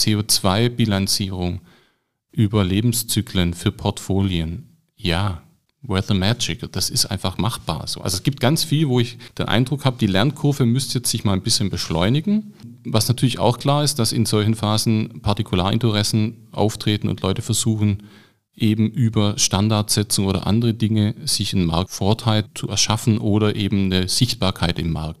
CO2-Bilanzierung über Lebenszyklen für Portfolien. Ja, where the magic? Das ist einfach machbar. So. Also es gibt ganz viel, wo ich den Eindruck habe, die Lernkurve müsste jetzt sich mal ein bisschen beschleunigen. Was natürlich auch klar ist, dass in solchen Phasen Partikularinteressen auftreten und Leute versuchen, eben über Standardsetzung oder andere Dinge sich einen Marktvorteil zu erschaffen oder eben eine Sichtbarkeit im Markt.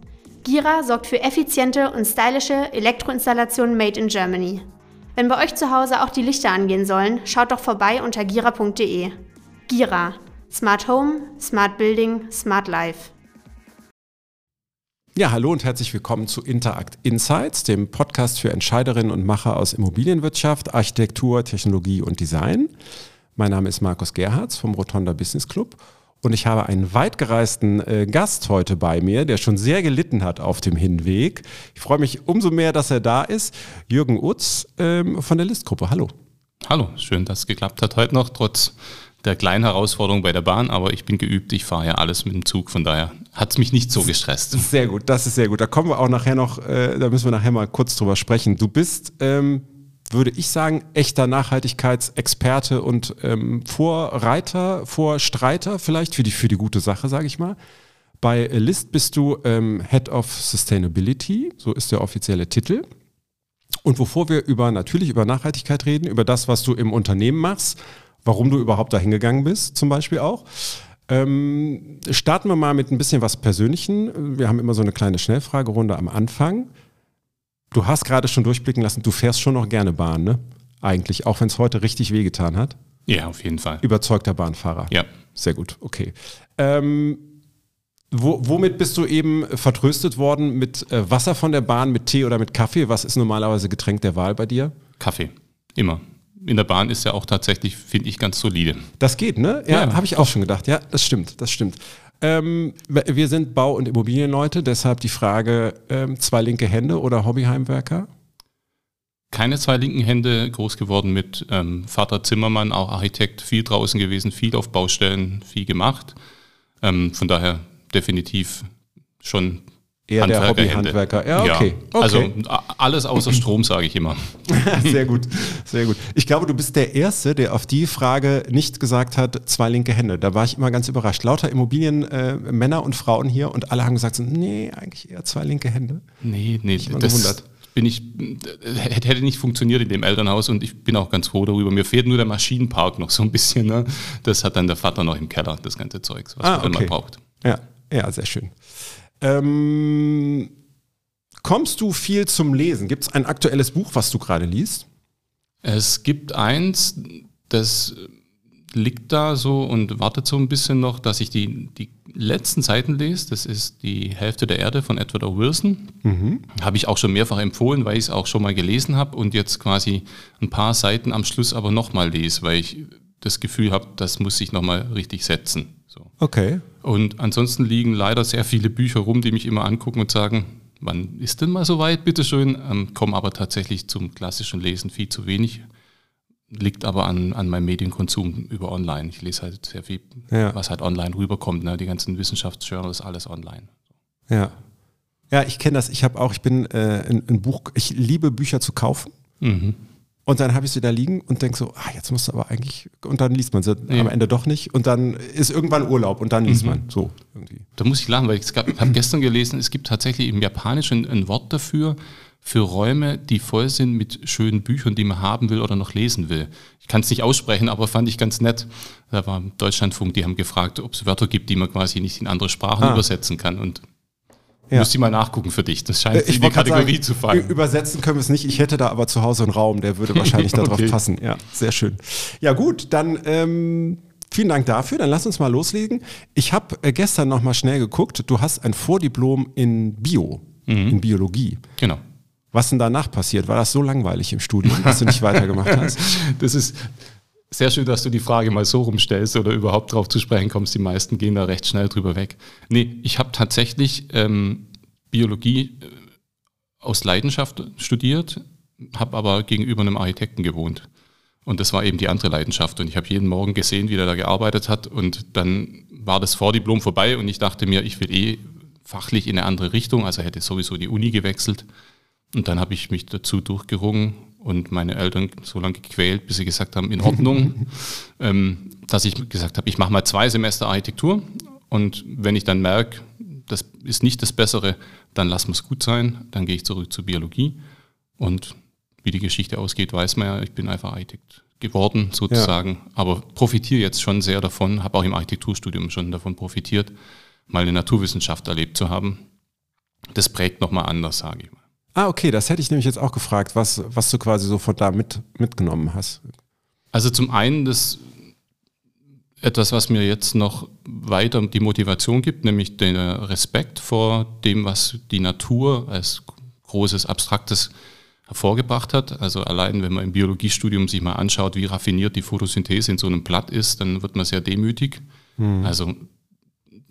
Gira sorgt für effiziente und stylische Elektroinstallationen made in Germany. Wenn bei euch zu Hause auch die Lichter angehen sollen, schaut doch vorbei unter gira.de. Gira. Smart Home, Smart Building, Smart Life. Ja, hallo und herzlich willkommen zu Interact Insights, dem Podcast für Entscheiderinnen und Macher aus Immobilienwirtschaft, Architektur, Technologie und Design. Mein Name ist Markus Gerhards vom Rotonda Business Club und ich habe einen weitgereisten äh, Gast heute bei mir, der schon sehr gelitten hat auf dem Hinweg. Ich freue mich umso mehr, dass er da ist. Jürgen Utz ähm, von der Listgruppe. Hallo. Hallo, schön, dass es geklappt hat heute noch, trotz der kleinen Herausforderung bei der Bahn, aber ich bin geübt, ich fahre ja alles mit dem Zug, von daher hat es mich nicht so gestresst. Sehr gut, das ist sehr gut. Da kommen wir auch nachher noch, äh, da müssen wir nachher mal kurz drüber sprechen. Du bist, ähm, würde ich sagen, echter Nachhaltigkeitsexperte und ähm, Vorreiter, Vorstreiter vielleicht für die, für die gute Sache, sage ich mal. Bei List bist du ähm, Head of Sustainability, so ist der offizielle Titel. Und bevor wir über natürlich über Nachhaltigkeit reden, über das, was du im Unternehmen machst, warum du überhaupt dahin gegangen bist, zum Beispiel auch. Ähm, starten wir mal mit ein bisschen was Persönlichen. Wir haben immer so eine kleine Schnellfragerunde am Anfang. Du hast gerade schon durchblicken lassen, du fährst schon noch gerne Bahn, ne? Eigentlich, auch wenn es heute richtig wehgetan hat. Ja, auf jeden Fall. Überzeugter Bahnfahrer. Ja. Sehr gut, okay. Ähm, wo, womit bist du eben vertröstet worden? Mit äh, Wasser von der Bahn, mit Tee oder mit Kaffee? Was ist normalerweise Getränk der Wahl bei dir? Kaffee. Immer in der Bahn ist ja auch tatsächlich, finde ich, ganz solide. Das geht, ne? Ja, ja. habe ich auch schon gedacht. Ja, das stimmt, das stimmt. Ähm, wir sind Bau- und Immobilienleute, deshalb die Frage, ähm, zwei linke Hände oder Hobbyheimwerker? Keine zwei linken Hände, groß geworden mit ähm, Vater Zimmermann, auch Architekt, viel draußen gewesen, viel auf Baustellen, viel gemacht. Ähm, von daher definitiv schon Eher der Hobbyhandwerker. Ja, okay. ja. Also okay. Also alles außer Strom, sage ich immer. sehr gut, sehr gut. Ich glaube, du bist der Erste, der auf die Frage nicht gesagt hat, zwei linke Hände. Da war ich immer ganz überrascht. Lauter Immobilienmänner äh, und Frauen hier und alle haben gesagt, so, nee, eigentlich eher zwei linke Hände. Nee, nee, ich das gewundert. bin ich, hätte nicht funktioniert in dem Elternhaus und ich bin auch ganz froh darüber. Mir fehlt nur der Maschinenpark noch so ein bisschen. Ne? Das hat dann der Vater noch im Keller, das ganze Zeugs, was ah, man okay. braucht. Ja, ja, sehr schön. Ähm, kommst du viel zum Lesen? Gibt es ein aktuelles Buch, was du gerade liest? Es gibt eins, das liegt da so und wartet so ein bisschen noch, dass ich die, die letzten Seiten lese. Das ist die Hälfte der Erde von Edward O. Wilson. Mhm. Habe ich auch schon mehrfach empfohlen, weil ich es auch schon mal gelesen habe und jetzt quasi ein paar Seiten am Schluss aber nochmal lese, weil ich das Gefühl habe, das muss sich nochmal richtig setzen. So. Okay. Und ansonsten liegen leider sehr viele Bücher rum, die mich immer angucken und sagen, wann ist denn mal so weit, bitteschön? Ähm, kommen aber tatsächlich zum klassischen Lesen viel zu wenig. Liegt aber an, an meinem Medienkonsum über online. Ich lese halt sehr viel, ja. was halt online rüberkommt. Ne? Die ganzen Wissenschaftsjournals, alles online. Ja. Ja, ich kenne das. Ich habe auch, ich bin äh, ein, ein, Buch, ich liebe Bücher zu kaufen. Mhm. Und dann habe ich sie da liegen und denke so, ah, jetzt musst du aber eigentlich, und dann liest man sie ja. am Ende doch nicht. Und dann ist irgendwann Urlaub und dann liest mhm. man so irgendwie. Da muss ich lachen, weil ich habe gestern gelesen, es gibt tatsächlich im Japanischen ein Wort dafür, für Räume, die voll sind mit schönen Büchern, die man haben will oder noch lesen will. Ich kann es nicht aussprechen, aber fand ich ganz nett. Da war Deutschlandfunk, die haben gefragt, ob es Wörter gibt, die man quasi nicht in andere Sprachen ah. übersetzen kann. Und ja. Müsst ihr mal nachgucken für dich. Das scheint äh, in die Kategorie sagen, zu fallen. Übersetzen können wir es nicht. Ich hätte da aber zu Hause einen Raum, der würde wahrscheinlich okay. darauf passen. Ja, sehr schön. Ja, gut, dann ähm, vielen Dank dafür. Dann lass uns mal loslegen. Ich habe äh, gestern noch mal schnell geguckt. Du hast ein Vordiplom in Bio, mhm. in Biologie. Genau. Was denn danach passiert? War das so langweilig im Studium, dass du nicht weitergemacht hast? Das ist sehr schön, dass du die Frage mal so rumstellst oder überhaupt drauf zu sprechen kommst. Die meisten gehen da recht schnell drüber weg. Nee, ich habe tatsächlich ähm, Biologie äh, aus Leidenschaft studiert, habe aber gegenüber einem Architekten gewohnt. Und das war eben die andere Leidenschaft. Und ich habe jeden Morgen gesehen, wie der da gearbeitet hat. Und dann war das Vordiplom vorbei und ich dachte mir, ich will eh fachlich in eine andere Richtung. Also hätte sowieso die Uni gewechselt. Und dann habe ich mich dazu durchgerungen und meine Eltern so lange gequält, bis sie gesagt haben, in Ordnung, ähm, dass ich gesagt habe, ich mache mal zwei Semester Architektur. Und wenn ich dann merke, das ist nicht das Bessere, dann lassen wir es gut sein. Dann gehe ich zurück zur Biologie. Und wie die Geschichte ausgeht, weiß man ja, ich bin einfach Architekt geworden sozusagen, ja. aber profitiere jetzt schon sehr davon, habe auch im Architekturstudium schon davon profitiert, mal eine Naturwissenschaft erlebt zu haben. Das prägt nochmal anders, sage ich mal. Ah, okay, das hätte ich nämlich jetzt auch gefragt, was, was du quasi so von da mit, mitgenommen hast. Also zum einen das etwas, was mir jetzt noch weiter die Motivation gibt, nämlich den Respekt vor dem, was die Natur als großes, abstraktes hervorgebracht hat. Also allein, wenn man im Biologiestudium sich mal anschaut, wie raffiniert die Photosynthese in so einem Blatt ist, dann wird man sehr demütig. Mhm. Also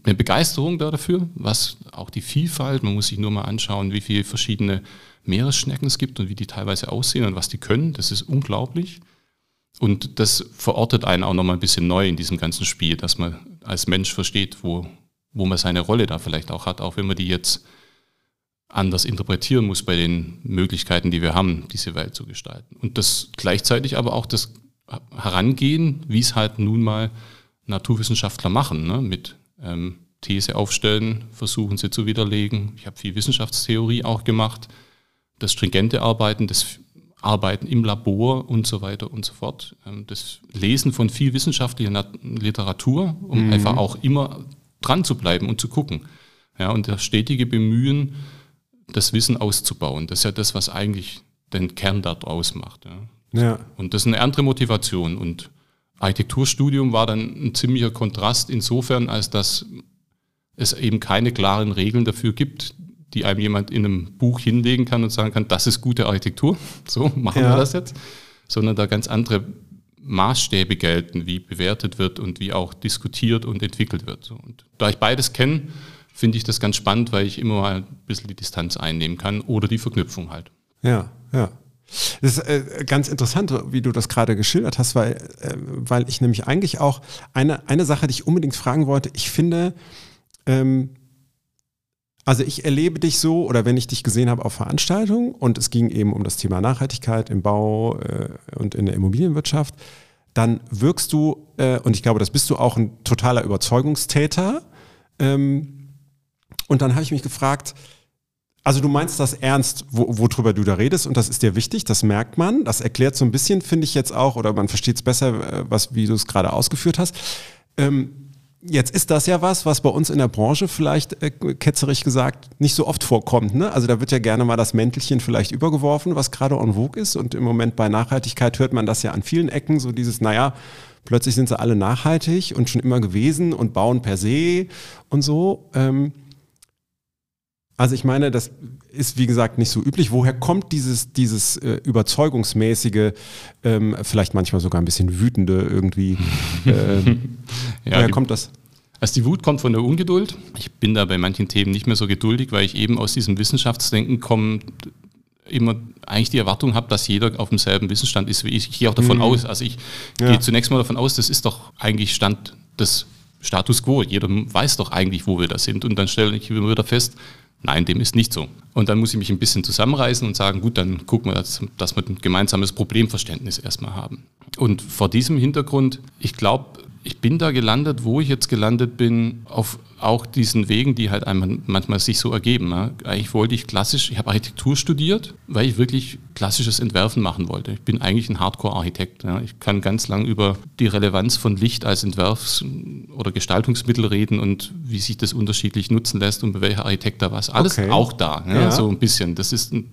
eine Begeisterung da dafür, was auch die Vielfalt, man muss sich nur mal anschauen, wie viele verschiedene Meeresschnecken es gibt und wie die teilweise aussehen und was die können, das ist unglaublich. Und das verortet einen auch nochmal ein bisschen neu in diesem ganzen Spiel, dass man als Mensch versteht, wo, wo man seine Rolle da vielleicht auch hat, auch wenn man die jetzt anders interpretieren muss bei den Möglichkeiten, die wir haben, diese Welt zu gestalten. Und das gleichzeitig aber auch das Herangehen, wie es halt nun mal Naturwissenschaftler machen, ne? mit ähm, These aufstellen, versuchen sie zu widerlegen. Ich habe viel Wissenschaftstheorie auch gemacht, das stringente Arbeiten, das Arbeiten im Labor und so weiter und so fort. Ähm, das Lesen von viel wissenschaftlicher Literatur, um mhm. einfach auch immer dran zu bleiben und zu gucken. Ja, und das stetige Bemühen, das Wissen auszubauen. Das ist ja das, was eigentlich den Kern daraus macht. Ja. ja. Und das ist eine andere Motivation. Und Architekturstudium war dann ein ziemlicher Kontrast insofern, als dass es eben keine klaren Regeln dafür gibt, die einem jemand in einem Buch hinlegen kann und sagen kann, das ist gute Architektur, so machen ja. wir das jetzt, sondern da ganz andere Maßstäbe gelten, wie bewertet wird und wie auch diskutiert und entwickelt wird. Und da ich beides kenne, finde ich das ganz spannend, weil ich immer mal ein bisschen die Distanz einnehmen kann oder die Verknüpfung halt. Ja, ja. Das ist äh, ganz interessant, wie du das gerade geschildert hast, weil, äh, weil ich nämlich eigentlich auch eine, eine Sache, die ich unbedingt fragen wollte, ich finde, ähm, also ich erlebe dich so, oder wenn ich dich gesehen habe auf Veranstaltungen und es ging eben um das Thema Nachhaltigkeit im Bau äh, und in der Immobilienwirtschaft, dann wirkst du, äh, und ich glaube, das bist du auch ein totaler Überzeugungstäter. Ähm, und dann habe ich mich gefragt, also du meinst das ernst, wo, worüber du da redest und das ist dir wichtig, das merkt man. Das erklärt so ein bisschen, finde ich jetzt auch, oder man versteht es besser, äh, was, wie du es gerade ausgeführt hast. Ähm, jetzt ist das ja was, was bei uns in der Branche vielleicht, äh, ketzerig gesagt, nicht so oft vorkommt. Ne? Also da wird ja gerne mal das Mäntelchen vielleicht übergeworfen, was gerade en vogue ist. Und im Moment bei Nachhaltigkeit hört man das ja an vielen Ecken, so dieses, naja, plötzlich sind sie alle nachhaltig und schon immer gewesen und bauen per se und so. Ähm, also ich meine, das ist wie gesagt nicht so üblich. Woher kommt dieses, dieses äh, überzeugungsmäßige, ähm, vielleicht manchmal sogar ein bisschen wütende irgendwie? Ähm, ja, woher die, kommt das? Also die Wut kommt von der Ungeduld. Ich bin da bei manchen Themen nicht mehr so geduldig, weil ich eben aus diesem Wissenschaftsdenken komme, immer eigentlich die Erwartung habe, dass jeder auf demselben Wissensstand ist wie ich. Ich gehe auch davon mhm. aus, also ich ja. gehe zunächst mal davon aus, das ist doch eigentlich Stand des Status quo. Jeder weiß doch eigentlich, wo wir da sind. Und dann stelle ich immer wieder fest, Nein, dem ist nicht so. Und dann muss ich mich ein bisschen zusammenreißen und sagen, gut, dann gucken wir, dass, dass wir ein gemeinsames Problemverständnis erstmal haben. Und vor diesem Hintergrund, ich glaube, ich bin da gelandet, wo ich jetzt gelandet bin, auf auch diesen Wegen, die halt einmal manchmal sich so ergeben. Ne? Eigentlich wollte ich klassisch, ich habe Architektur studiert, weil ich wirklich klassisches Entwerfen machen wollte. Ich bin eigentlich ein Hardcore-Architekt. Ja? Ich kann ganz lang über die Relevanz von Licht als Entwerfs- oder Gestaltungsmittel reden und wie sich das unterschiedlich nutzen lässt und bei welcher Architekt da was. Alles okay. auch da, ja? ja? so ein bisschen. Das ist ein,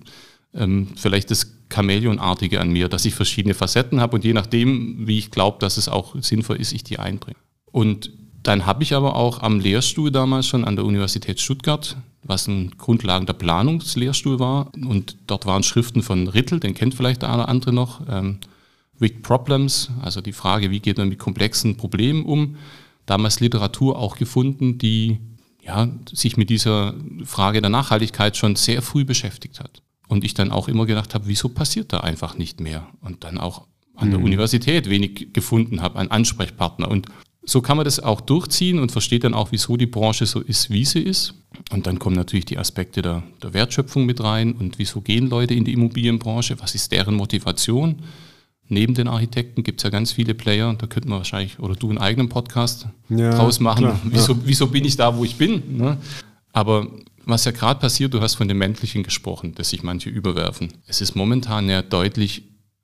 ähm, vielleicht das Chamäleonartige an mir, dass ich verschiedene Facetten habe und je nachdem, wie ich glaube, dass es auch sinnvoll ist, ich die einbringe. Und dann habe ich aber auch am Lehrstuhl damals schon an der Universität Stuttgart, was ein Grundlagen der Planungslehrstuhl war. Und dort waren Schriften von Rittel, den kennt vielleicht der eine oder andere noch. Ähm, Big Problems, also die Frage, wie geht man mit komplexen Problemen um. Damals Literatur auch gefunden, die ja, sich mit dieser Frage der Nachhaltigkeit schon sehr früh beschäftigt hat. Und ich dann auch immer gedacht habe, wieso passiert da einfach nicht mehr? Und dann auch an der mhm. Universität wenig gefunden habe, einen Ansprechpartner. Und so kann man das auch durchziehen und versteht dann auch, wieso die Branche so ist, wie sie ist. Und dann kommen natürlich die Aspekte der, der Wertschöpfung mit rein und wieso gehen Leute in die Immobilienbranche, was ist deren Motivation. Neben den Architekten gibt es ja ganz viele Player, da könnten wir wahrscheinlich, oder du einen eigenen Podcast ja, draus machen. Klar, wieso, ja. wieso bin ich da, wo ich bin? Ne? Aber was ja gerade passiert, du hast von dem Männlichen gesprochen, dass sich manche überwerfen. Es ist momentan ja deutlich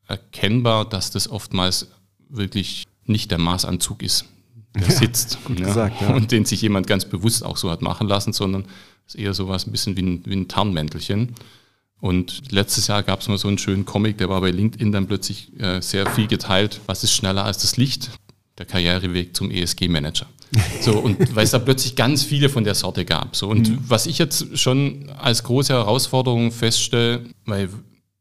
erkennbar, dass das oftmals wirklich nicht der Maßanzug ist, der sitzt ja, gesagt, ja. und den sich jemand ganz bewusst auch so hat machen lassen, sondern es ist eher sowas ein bisschen wie ein, wie ein Tarnmäntelchen. Und letztes Jahr gab es mal so einen schönen Comic, der war bei LinkedIn dann plötzlich äh, sehr viel geteilt. Was ist schneller als das Licht? Der Karriereweg zum ESG-Manager. So, und weil es da plötzlich ganz viele von der Sorte gab. So, und mhm. was ich jetzt schon als große Herausforderung feststelle, weil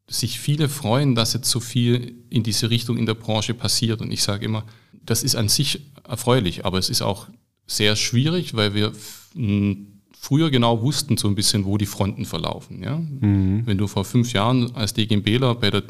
sich viele freuen, dass jetzt so viel in diese Richtung in der Branche passiert. Und ich sage immer, das ist an sich erfreulich, aber es ist auch sehr schwierig, weil wir früher genau wussten so ein bisschen, wo die Fronten verlaufen. Ja? Mhm. Wenn du vor fünf Jahren als DGMBler bei der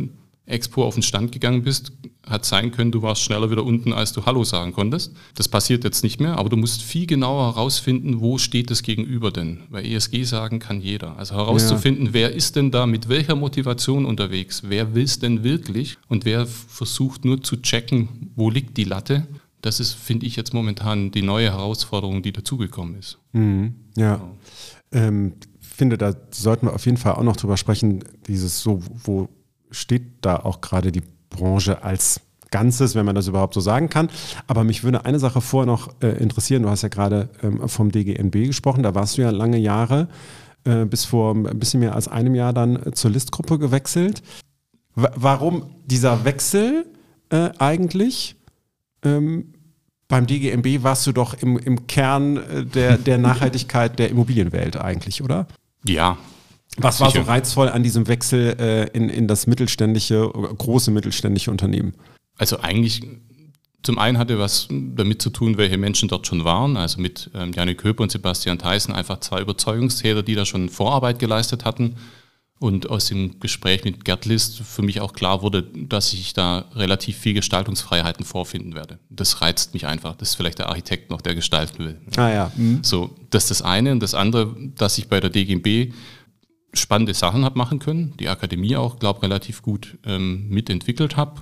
Expo auf den Stand gegangen bist, hat sein können, du warst schneller wieder unten, als du Hallo sagen konntest. Das passiert jetzt nicht mehr, aber du musst viel genauer herausfinden, wo steht das Gegenüber denn. Weil ESG sagen kann jeder. Also herauszufinden, ja. wer ist denn da mit welcher Motivation unterwegs, wer will es denn wirklich und wer versucht nur zu checken, wo liegt die Latte. Das ist, finde ich, jetzt momentan die neue Herausforderung, die dazugekommen ist. Mhm. Ja. Genau. Ähm, finde, da sollten wir auf jeden Fall auch noch drüber sprechen, dieses so, wo steht da auch gerade die Branche als Ganzes, wenn man das überhaupt so sagen kann. Aber mich würde eine Sache vorher noch äh, interessieren. Du hast ja gerade ähm, vom DGNB gesprochen. Da warst du ja lange Jahre, äh, bis vor ein bisschen mehr als einem Jahr dann äh, zur Listgruppe gewechselt. W warum dieser Wechsel äh, eigentlich? Ähm, beim DGNB warst du doch im, im Kern äh, der, der Nachhaltigkeit der Immobilienwelt eigentlich, oder? Ja, was war so reizvoll an diesem Wechsel äh, in, in das mittelständische, große mittelständische Unternehmen? Also eigentlich zum einen hatte was damit zu tun, welche Menschen dort schon waren. Also mit ähm, Janik Köper und Sebastian Theissen einfach zwei Überzeugungstäter, die da schon Vorarbeit geleistet hatten. Und aus dem Gespräch mit Gerd List für mich auch klar wurde, dass ich da relativ viel Gestaltungsfreiheiten vorfinden werde. Das reizt mich einfach. Das ist vielleicht der Architekt noch, der gestalten will. Ah ja. Mhm. So, das ist das eine. Und das andere, dass ich bei der DGB spannende Sachen habe machen können, die Akademie auch, glaube relativ gut ähm, mitentwickelt habe,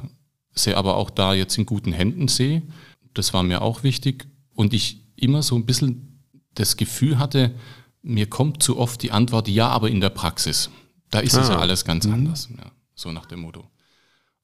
sehe aber auch da jetzt in guten Händen sehe. Das war mir auch wichtig. Und ich immer so ein bisschen das Gefühl hatte, mir kommt zu oft die Antwort, ja, aber in der Praxis. Da ist ah. es ja ah. alles ganz mhm. anders. Ja, so nach dem Motto.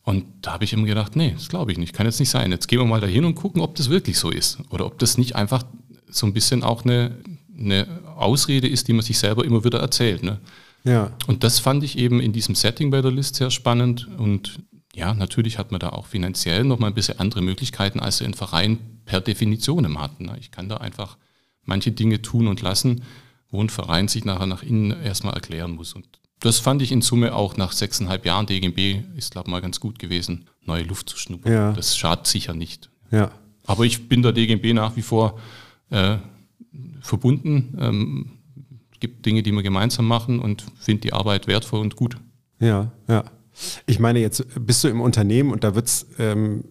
Und da habe ich immer gedacht, nee, das glaube ich nicht, kann jetzt nicht sein. Jetzt gehen wir mal dahin und gucken, ob das wirklich so ist. Oder ob das nicht einfach so ein bisschen auch eine, eine Ausrede ist, die man sich selber immer wieder erzählt. Ne? Ja. Und das fand ich eben in diesem Setting bei der List sehr spannend. Und ja, natürlich hat man da auch finanziell nochmal ein bisschen andere Möglichkeiten, als ein Verein per Definition hat. Ne? Ich kann da einfach manche Dinge tun und lassen, wo ein Verein sich nachher nach innen erstmal erklären muss. Und das fand ich in Summe auch nach sechseinhalb Jahren DGB ist, glaube ich, mal ganz gut gewesen, neue Luft zu schnuppern. Ja. Das schadet sicher nicht. Ja. Aber ich bin der DGB nach wie vor äh, verbunden. Ähm, gibt Dinge, die wir gemeinsam machen und finde die Arbeit wertvoll und gut. Ja, ja. Ich meine, jetzt bist du im Unternehmen und da wird es ähm,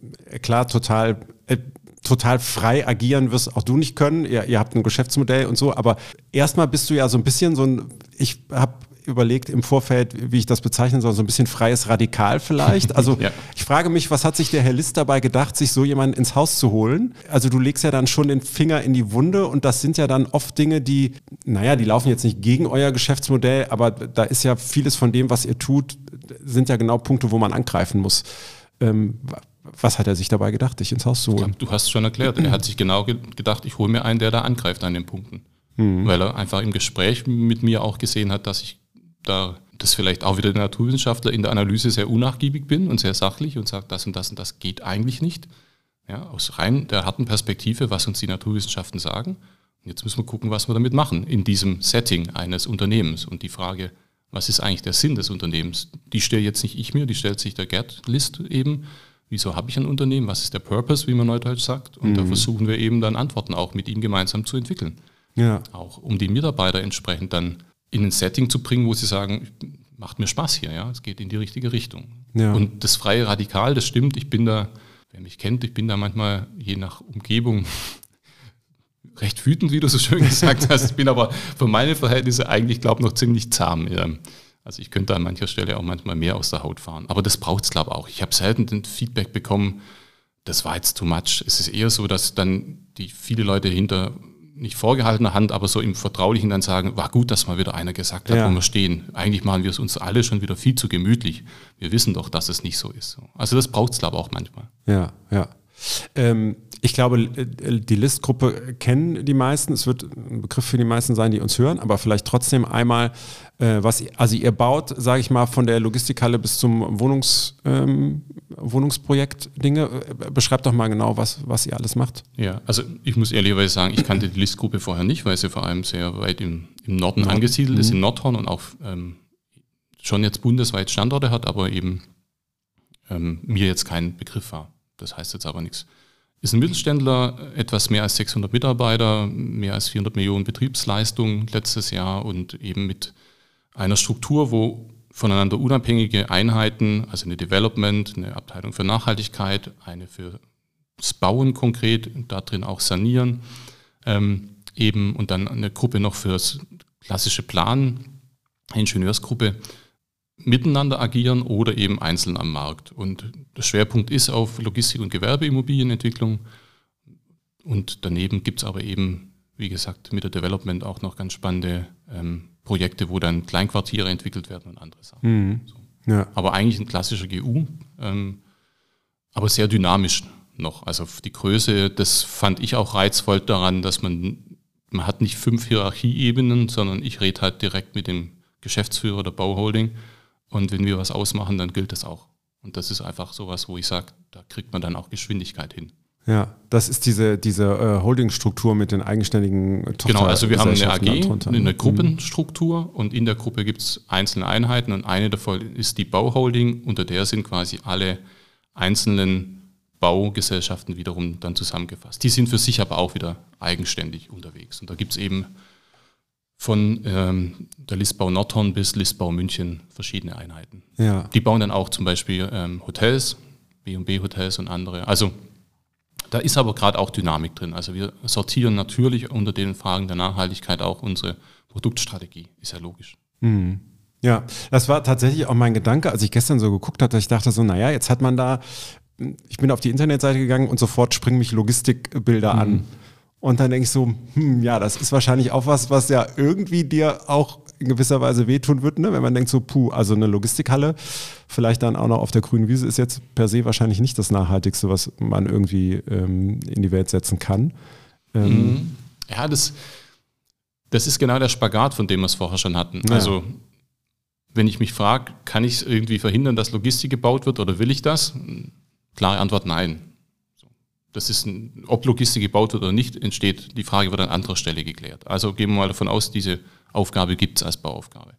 klar total, äh, total frei agieren wirst auch du nicht können. Ihr, ihr habt ein Geschäftsmodell und so, aber erstmal bist du ja so ein bisschen so ein, ich habe überlegt im Vorfeld, wie ich das bezeichnen soll, so ein bisschen freies Radikal vielleicht. Also ja. ich frage mich, was hat sich der Herr List dabei gedacht, sich so jemanden ins Haus zu holen? Also du legst ja dann schon den Finger in die Wunde und das sind ja dann oft Dinge, die, naja, die laufen jetzt nicht gegen euer Geschäftsmodell, aber da ist ja vieles von dem, was ihr tut, sind ja genau Punkte, wo man angreifen muss. Ähm, was hat er sich dabei gedacht, dich ins Haus zu holen? Glaub, du hast es schon erklärt. Er hat sich genau gedacht, ich hole mir einen, der da angreift an den Punkten. Mhm. Weil er einfach im Gespräch mit mir auch gesehen hat, dass ich da das vielleicht auch wieder der Naturwissenschaftler in der Analyse sehr unnachgiebig bin und sehr sachlich und sage, das und das und das geht eigentlich nicht. Ja, aus rein der harten Perspektive, was uns die Naturwissenschaften sagen. Jetzt müssen wir gucken, was wir damit machen in diesem Setting eines Unternehmens. Und die Frage, was ist eigentlich der Sinn des Unternehmens? Die stelle jetzt nicht ich mir, die stellt sich der Gerd List eben. Wieso habe ich ein Unternehmen? Was ist der Purpose, wie man neudeutsch sagt? Und mhm. da versuchen wir eben dann Antworten auch mit ihm gemeinsam zu entwickeln. Ja. Auch um die Mitarbeiter entsprechend dann in ein Setting zu bringen, wo sie sagen, macht mir Spaß hier, ja, es geht in die richtige Richtung. Ja. Und das freie Radikal, das stimmt, ich bin da, wer mich kennt, ich bin da manchmal je nach Umgebung recht wütend, wie du so schön gesagt hast. Ich bin aber für meine Verhältnisse eigentlich, glaube ich, noch ziemlich zahm. Also ich könnte an mancher Stelle auch manchmal mehr aus der Haut fahren. Aber das braucht es, glaube ich, auch. Ich habe selten den Feedback bekommen, das war jetzt too much. Es ist eher so, dass dann die viele Leute hinter nicht vorgehaltener Hand, aber so im Vertraulichen dann sagen, war gut, dass mal wieder einer gesagt hat, ja. wo wir stehen. Eigentlich machen wir es uns alle schon wieder viel zu gemütlich. Wir wissen doch, dass es nicht so ist. Also das braucht es, glaube ich, auch manchmal. Ja, ja. Ähm, ich glaube, äh, die List-Gruppe kennen die meisten. Es wird ein Begriff für die meisten sein, die uns hören, aber vielleicht trotzdem einmal, äh, was, also ihr baut, sage ich mal, von der Logistikhalle bis zum Wohnungs, ähm, Wohnungsprojekt Dinge. Äh, beschreibt doch mal genau, was, was ihr alles macht. Ja, also ich muss ehrlicherweise sagen, ich kannte die List-Gruppe vorher nicht, weil sie vor allem sehr weit im, im Norden Nord. angesiedelt mhm. ist, in Nordhorn und auch ähm, schon jetzt bundesweit Standorte hat, aber eben ähm, mir jetzt kein Begriff war. Das heißt jetzt aber nichts. Ist ein Mittelständler, etwas mehr als 600 Mitarbeiter, mehr als 400 Millionen Betriebsleistung letztes Jahr und eben mit einer Struktur, wo voneinander unabhängige Einheiten, also eine Development, eine Abteilung für Nachhaltigkeit, eine für das Bauen konkret, da drin auch Sanieren, ähm, eben und dann eine Gruppe noch fürs klassische Planen, Ingenieursgruppe, miteinander agieren oder eben einzeln am Markt. Und der Schwerpunkt ist auf Logistik- und Gewerbeimmobilienentwicklung. Und daneben gibt es aber eben, wie gesagt, mit der Development auch noch ganz spannende ähm, Projekte, wo dann Kleinquartiere entwickelt werden und andere Sachen. Mhm. So. Ja. Aber eigentlich ein klassischer GU, ähm, aber sehr dynamisch noch. Also die Größe, das fand ich auch reizvoll daran, dass man, man hat nicht fünf Hierarchieebenen, sondern ich rede halt direkt mit dem Geschäftsführer der Bauholding und wenn wir was ausmachen, dann gilt das auch. Und das ist einfach sowas, wo ich sage, da kriegt man dann auch Geschwindigkeit hin. Ja, das ist diese, diese äh, Holdingstruktur mit den eigenständigen Tochter Genau, also wir haben eine AG, eine mhm. Gruppenstruktur und in der Gruppe gibt es einzelne Einheiten und eine davon ist die Bauholding, unter der sind quasi alle einzelnen Baugesellschaften wiederum dann zusammengefasst. Die sind für sich aber auch wieder eigenständig unterwegs. Und da gibt es eben von ähm, der Listbau Nordhorn bis Listbau München verschiedene Einheiten. Ja. Die bauen dann auch zum Beispiel ähm, Hotels, B&B Hotels und andere. Also da ist aber gerade auch Dynamik drin. Also wir sortieren natürlich unter den Fragen der Nachhaltigkeit auch unsere Produktstrategie, ist ja logisch. Mhm. Ja, das war tatsächlich auch mein Gedanke, als ich gestern so geguckt hatte, ich dachte so, naja, jetzt hat man da, ich bin auf die Internetseite gegangen und sofort springen mich Logistikbilder mhm. an. Und dann denke ich so, hm, ja, das ist wahrscheinlich auch was, was ja irgendwie dir auch in gewisser Weise wehtun wird, ne? wenn man denkt so, puh, also eine Logistikhalle, vielleicht dann auch noch auf der grünen Wiese, ist jetzt per se wahrscheinlich nicht das Nachhaltigste, was man irgendwie ähm, in die Welt setzen kann. Ähm, mhm. ja, das, das ist genau der Spagat, von dem wir es vorher schon hatten. Ja. Also wenn ich mich frage, kann ich es irgendwie verhindern, dass Logistik gebaut wird oder will ich das? Klare Antwort, nein. Das ist, ein, ob Logistik gebaut wird oder nicht, entsteht, die Frage wird an anderer Stelle geklärt. Also gehen wir mal davon aus, diese Aufgabe gibt es als Bauaufgabe.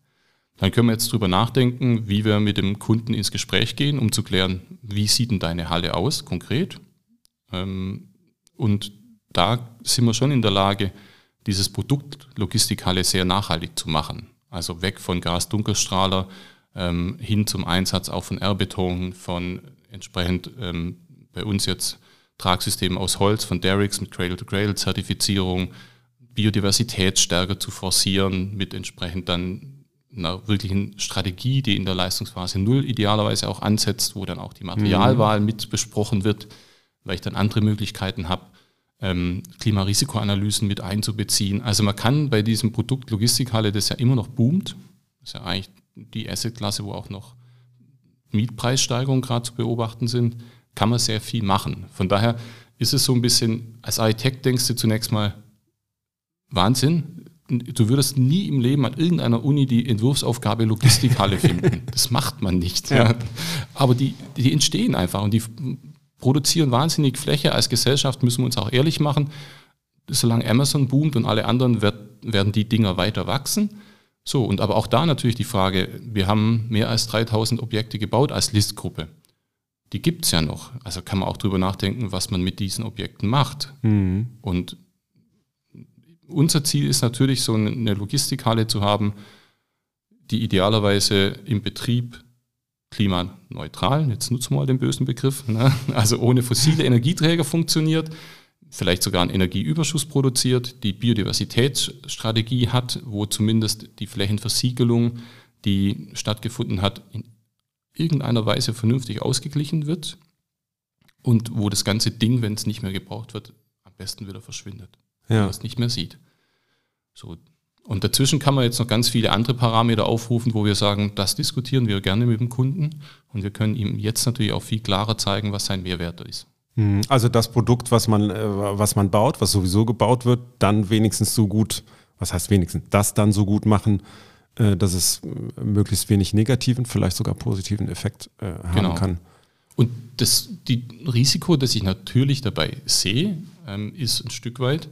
Dann können wir jetzt drüber nachdenken, wie wir mit dem Kunden ins Gespräch gehen, um zu klären, wie sieht denn deine Halle aus, konkret. Ähm, und da sind wir schon in der Lage, dieses Produkt Logistikhalle sehr nachhaltig zu machen. Also weg von Gas-Dunkelstrahler ähm, hin zum Einsatz auch von R-Beton, von entsprechend ähm, bei uns jetzt Tragsystem aus Holz von Derricks mit Cradle-to-Cradle-Zertifizierung, Biodiversität stärker zu forcieren mit entsprechend dann einer wirklichen Strategie, die in der Leistungsphase null idealerweise auch ansetzt, wo dann auch die Materialwahl mhm. mit besprochen wird, weil ich dann andere Möglichkeiten habe, ähm, Klimarisikoanalysen mit einzubeziehen. Also man kann bei diesem Produkt Logistikhalle, das ja immer noch boomt, das ist ja eigentlich die Assetklasse, wo auch noch Mietpreissteigerungen gerade zu beobachten sind, kann man sehr viel machen. Von daher ist es so ein bisschen, als Architekt denkst du zunächst mal, Wahnsinn, du würdest nie im Leben an irgendeiner Uni die Entwurfsaufgabe Logistikhalle finden. Das macht man nicht. Ja. Aber die, die entstehen einfach und die produzieren wahnsinnig Fläche. Als Gesellschaft müssen wir uns auch ehrlich machen. solange Amazon boomt und alle anderen wird, werden die Dinger weiter wachsen. So, und aber auch da natürlich die Frage, wir haben mehr als 3000 Objekte gebaut als Listgruppe. Die gibt es ja noch. Also kann man auch drüber nachdenken, was man mit diesen Objekten macht. Mhm. Und unser Ziel ist natürlich, so eine Logistikhalle zu haben, die idealerweise im Betrieb klimaneutral, jetzt nutzen wir mal den bösen Begriff, ne? also ohne fossile Energieträger funktioniert, vielleicht sogar einen Energieüberschuss produziert, die Biodiversitätsstrategie hat, wo zumindest die Flächenversiegelung, die stattgefunden hat, in irgendeiner Weise vernünftig ausgeglichen wird und wo das ganze Ding, wenn es nicht mehr gebraucht wird, am besten wieder verschwindet, ja. wenn man es nicht mehr sieht. So, und dazwischen kann man jetzt noch ganz viele andere Parameter aufrufen, wo wir sagen, das diskutieren wir gerne mit dem Kunden und wir können ihm jetzt natürlich auch viel klarer zeigen, was sein Mehrwert ist. Hm, also das Produkt, was man, äh, was man baut, was sowieso gebaut wird, dann wenigstens so gut, was heißt wenigstens, das dann so gut machen, dass es äh, möglichst wenig negativen, vielleicht sogar positiven Effekt haben genau. kann. Und das die Risiko, das ich natürlich dabei sehe, ähm, ist ein Stück weit,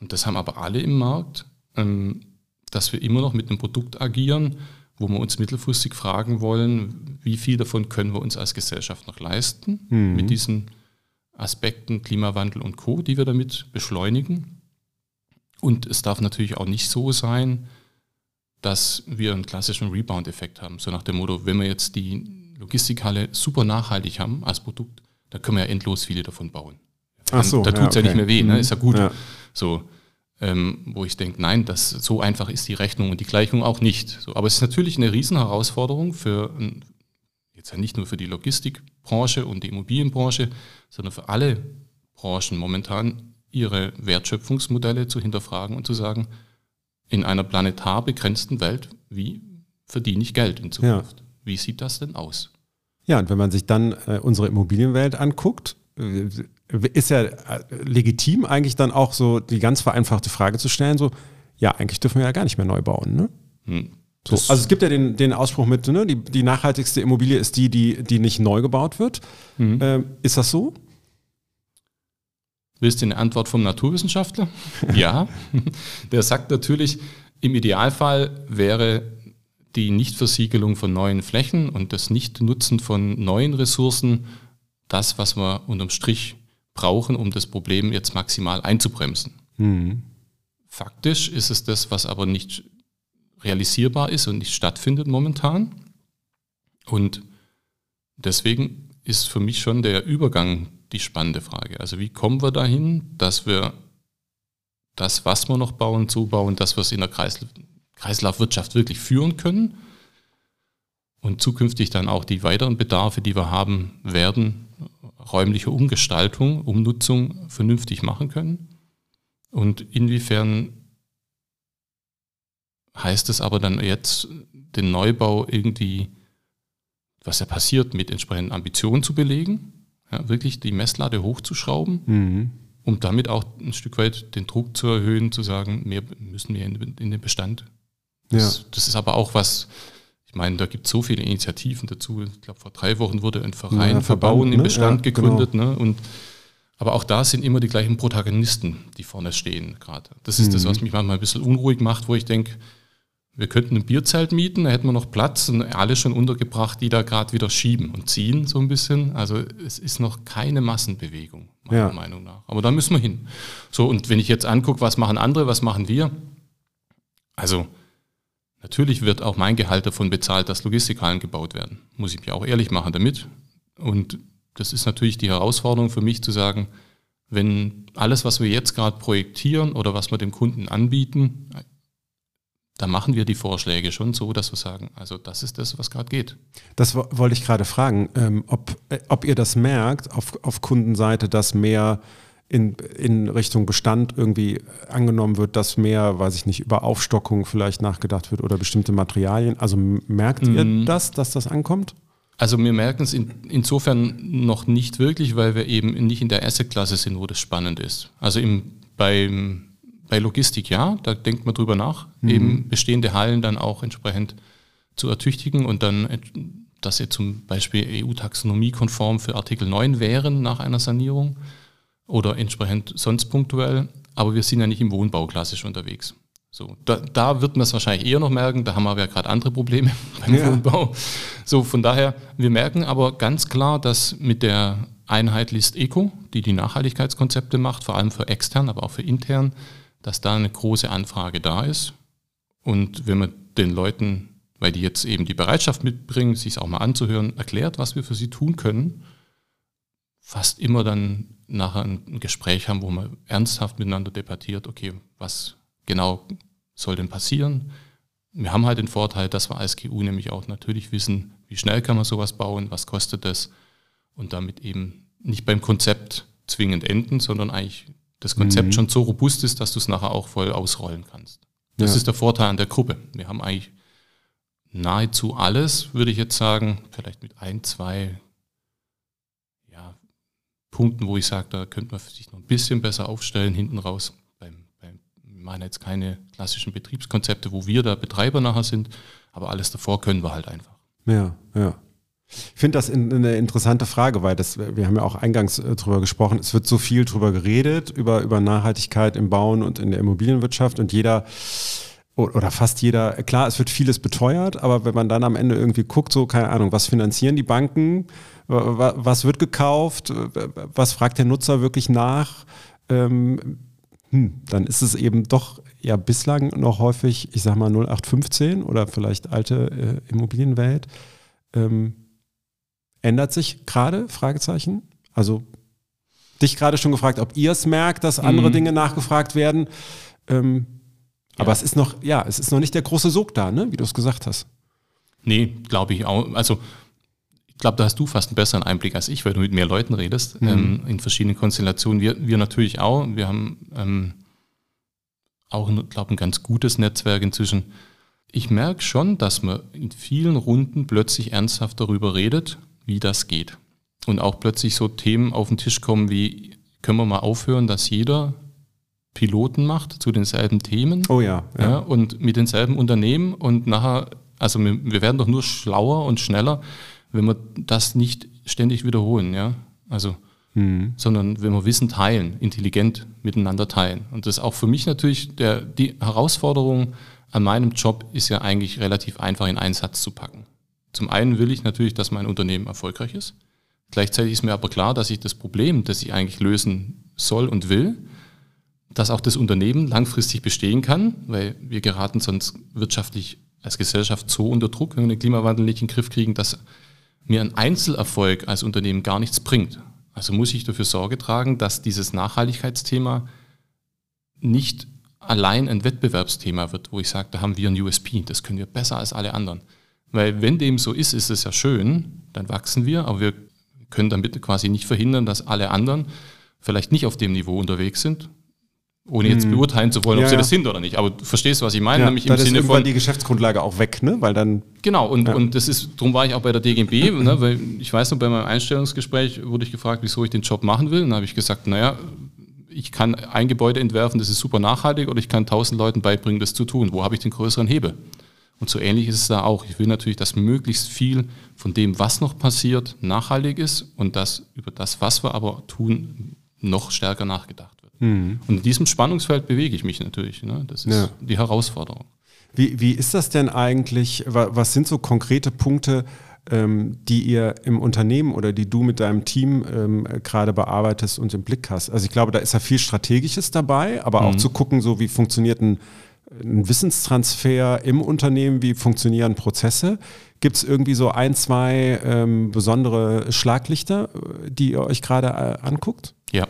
und das haben aber alle im Markt, ähm, dass wir immer noch mit einem Produkt agieren, wo wir uns mittelfristig fragen wollen, wie viel davon können wir uns als Gesellschaft noch leisten mhm. mit diesen Aspekten Klimawandel und Co., die wir damit beschleunigen. Und es darf natürlich auch nicht so sein, dass wir einen klassischen Rebound-Effekt haben. So nach dem Motto, wenn wir jetzt die Logistikhalle super nachhaltig haben als Produkt, dann können wir ja endlos viele davon bauen. Ach so, da tut es ja, okay. ja, nicht mehr weh, ne? ist ja gut. Ja. So, ähm, wo ich denke, nein, das, so einfach ist die Rechnung und die Gleichung auch nicht. So, aber es ist natürlich eine Riesenherausforderung für jetzt ja nicht nur für die Logistikbranche und die Immobilienbranche, sondern für alle Branchen momentan ihre Wertschöpfungsmodelle zu hinterfragen und zu sagen, in einer planetar begrenzten Welt, wie verdiene ich Geld in Zukunft? Ja. Wie sieht das denn aus? Ja, und wenn man sich dann äh, unsere Immobilienwelt anguckt, äh, ist ja äh, legitim eigentlich dann auch so die ganz vereinfachte Frage zu stellen, so, ja, eigentlich dürfen wir ja gar nicht mehr neu bauen, ne? Hm. So, also es gibt ja den, den Ausspruch mit, ne, die, die nachhaltigste Immobilie ist die, die, die nicht neu gebaut wird. Mhm. Ähm, ist das so? Willst du eine Antwort vom Naturwissenschaftler? ja. Der sagt natürlich, im Idealfall wäre die Nichtversiegelung von neuen Flächen und das Nichtnutzen von neuen Ressourcen das, was wir unterm Strich brauchen, um das Problem jetzt maximal einzubremsen. Mhm. Faktisch ist es das, was aber nicht realisierbar ist und nicht stattfindet momentan. Und deswegen ist für mich schon der Übergang die spannende Frage. Also wie kommen wir dahin, dass wir das, was wir noch bauen, so bauen, dass wir es in der Kreisla Kreislaufwirtschaft wirklich führen können und zukünftig dann auch die weiteren Bedarfe, die wir haben werden, räumliche Umgestaltung, Umnutzung vernünftig machen können. Und inwiefern heißt es aber dann jetzt, den Neubau irgendwie, was ja passiert, mit entsprechenden Ambitionen zu belegen, ja, wirklich die Messlade hochzuschrauben, mhm. um damit auch ein Stück weit den Druck zu erhöhen, zu sagen, mehr müssen wir in, in den Bestand. Das, ja. das ist aber auch was, ich meine, da gibt es so viele Initiativen dazu. Ich glaube, vor drei Wochen wurde ein Verein ja, Verbauen im ne? Bestand ja, gegründet. Genau. Ne? Und, aber auch da sind immer die gleichen Protagonisten, die vorne stehen gerade. Das ist mhm. das, was mich manchmal ein bisschen unruhig macht, wo ich denke, wir könnten ein Bierzelt mieten, da hätten wir noch Platz und alle schon untergebracht, die da gerade wieder schieben und ziehen so ein bisschen. Also es ist noch keine Massenbewegung, meiner ja. Meinung nach. Aber da müssen wir hin. So, und wenn ich jetzt angucke, was machen andere, was machen wir? Also Natürlich wird auch mein Gehalt davon bezahlt, dass Logistikhallen gebaut werden. Muss ich mich auch ehrlich machen damit. Und das ist natürlich die Herausforderung für mich zu sagen, wenn alles, was wir jetzt gerade projektieren oder was wir dem Kunden anbieten, da machen wir die Vorschläge schon so, dass wir sagen, also das ist das, was gerade geht. Das wollte ich gerade fragen, ähm, ob, äh, ob ihr das merkt auf, auf Kundenseite, dass mehr in, in Richtung Bestand irgendwie angenommen wird, dass mehr, weiß ich nicht, über Aufstockung vielleicht nachgedacht wird oder bestimmte Materialien. Also merkt mhm. ihr das, dass das ankommt? Also wir merken es in, insofern noch nicht wirklich, weil wir eben nicht in der Asset-Klasse sind, wo das spannend ist. Also im, beim, bei Logistik ja, da denkt man drüber nach, mhm. eben bestehende Hallen dann auch entsprechend zu ertüchtigen und dann, dass sie zum Beispiel EU-Taxonomie-konform für Artikel 9 wären nach einer Sanierung oder entsprechend sonst punktuell. aber wir sind ja nicht im Wohnbau klassisch unterwegs. So, da, da wird man es wahrscheinlich eher noch merken, da haben wir ja gerade andere Probleme beim ja. Wohnbau. So, von daher, wir merken aber ganz klar, dass mit der Einheit List Eco, die die Nachhaltigkeitskonzepte macht, vor allem für extern, aber auch für intern, dass da eine große Anfrage da ist. Und wenn man den Leuten, weil die jetzt eben die Bereitschaft mitbringen, sich auch mal anzuhören, erklärt, was wir für sie tun können, fast immer dann nachher ein Gespräch haben, wo man ernsthaft miteinander debattiert, okay, was genau soll denn passieren? Wir haben halt den Vorteil, dass wir als GU nämlich auch natürlich wissen, wie schnell kann man sowas bauen, was kostet das und damit eben nicht beim Konzept zwingend enden, sondern eigentlich das Konzept mhm. schon so robust ist, dass du es nachher auch voll ausrollen kannst. Das ja. ist der Vorteil an der Gruppe. Wir haben eigentlich nahezu alles, würde ich jetzt sagen, vielleicht mit ein, zwei ja, Punkten, wo ich sage, da könnte man sich noch ein bisschen besser aufstellen hinten raus. Beim, beim, wir machen jetzt keine klassischen Betriebskonzepte, wo wir da Betreiber nachher sind, aber alles davor können wir halt einfach. Ja, ja. Ich finde das eine interessante Frage, weil das, wir haben ja auch eingangs äh, drüber gesprochen, es wird so viel drüber geredet, über, über Nachhaltigkeit im Bauen und in der Immobilienwirtschaft und jeder oder fast jeder, klar, es wird vieles beteuert, aber wenn man dann am Ende irgendwie guckt, so, keine Ahnung, was finanzieren die Banken, was wird gekauft, was fragt der Nutzer wirklich nach, ähm, hm, dann ist es eben doch ja bislang noch häufig, ich sag mal 0815 oder vielleicht alte äh, Immobilienwelt. Ähm, ändert sich gerade? Fragezeichen. Also dich gerade schon gefragt, ob ihr es merkt, dass andere mhm. Dinge nachgefragt werden. Ähm, ja. Aber es ist noch, ja, es ist noch nicht der große Sog da, ne? wie du es gesagt hast. Nee, glaube ich auch. Also ich glaube, da hast du fast einen besseren Einblick als ich, weil du mit mehr Leuten redest, mhm. ähm, in verschiedenen Konstellationen. Wir, wir natürlich auch. Wir haben ähm, auch, glaube ein ganz gutes Netzwerk inzwischen. Ich merke schon, dass man in vielen Runden plötzlich ernsthaft darüber redet, wie das geht. Und auch plötzlich so Themen auf den Tisch kommen wie, können wir mal aufhören, dass jeder Piloten macht zu denselben Themen. Oh ja, ja. ja und mit denselben Unternehmen und nachher, also wir, wir, werden doch nur schlauer und schneller, wenn wir das nicht ständig wiederholen, ja. Also, mhm. sondern wenn wir Wissen teilen, intelligent miteinander teilen. Und das ist auch für mich natürlich der, die Herausforderung an meinem Job ist ja eigentlich relativ einfach in einen Satz zu packen. Zum einen will ich natürlich, dass mein Unternehmen erfolgreich ist. Gleichzeitig ist mir aber klar, dass ich das Problem, das ich eigentlich lösen soll und will, dass auch das Unternehmen langfristig bestehen kann, weil wir geraten sonst wirtschaftlich als Gesellschaft so unter Druck, wenn wir den Klimawandel nicht in den Griff kriegen, dass mir ein Einzelerfolg als Unternehmen gar nichts bringt. Also muss ich dafür Sorge tragen, dass dieses Nachhaltigkeitsthema nicht allein ein Wettbewerbsthema wird, wo ich sage, da haben wir ein USP, das können wir besser als alle anderen. Weil wenn dem so ist, ist es ja schön, dann wachsen wir, aber wir können damit quasi nicht verhindern, dass alle anderen vielleicht nicht auf dem Niveau unterwegs sind, ohne jetzt hm. beurteilen zu wollen, ob ja, sie das sind oder nicht. Aber du verstehst, was ich meine, ja, nämlich im Sinne ist von die Geschäftsgrundlage auch weg, ne? Weil dann genau und ja. und das ist, darum war ich auch bei der DGB, ne? weil ich weiß noch bei meinem Einstellungsgespräch wurde ich gefragt, wieso ich den Job machen will, und dann habe ich gesagt, naja, ich kann ein Gebäude entwerfen, das ist super nachhaltig, oder ich kann tausend Leuten beibringen, das zu tun. Wo habe ich den größeren Hebel? Und so ähnlich ist es da auch. Ich will natürlich, dass möglichst viel von dem, was noch passiert, nachhaltig ist und dass über das, was wir aber tun, noch stärker nachgedacht wird. Mhm. Und in diesem Spannungsfeld bewege ich mich natürlich. Ne? Das ist ja. die Herausforderung. Wie, wie ist das denn eigentlich? Was sind so konkrete Punkte, ähm, die ihr im Unternehmen oder die du mit deinem Team ähm, gerade bearbeitest und im Blick hast? Also ich glaube, da ist ja viel Strategisches dabei, aber mhm. auch zu gucken, so wie funktioniert ein ein Wissenstransfer im Unternehmen? Wie funktionieren Prozesse? Gibt es irgendwie so ein, zwei ähm, besondere Schlaglichter, die ihr euch gerade äh, anguckt? Ja.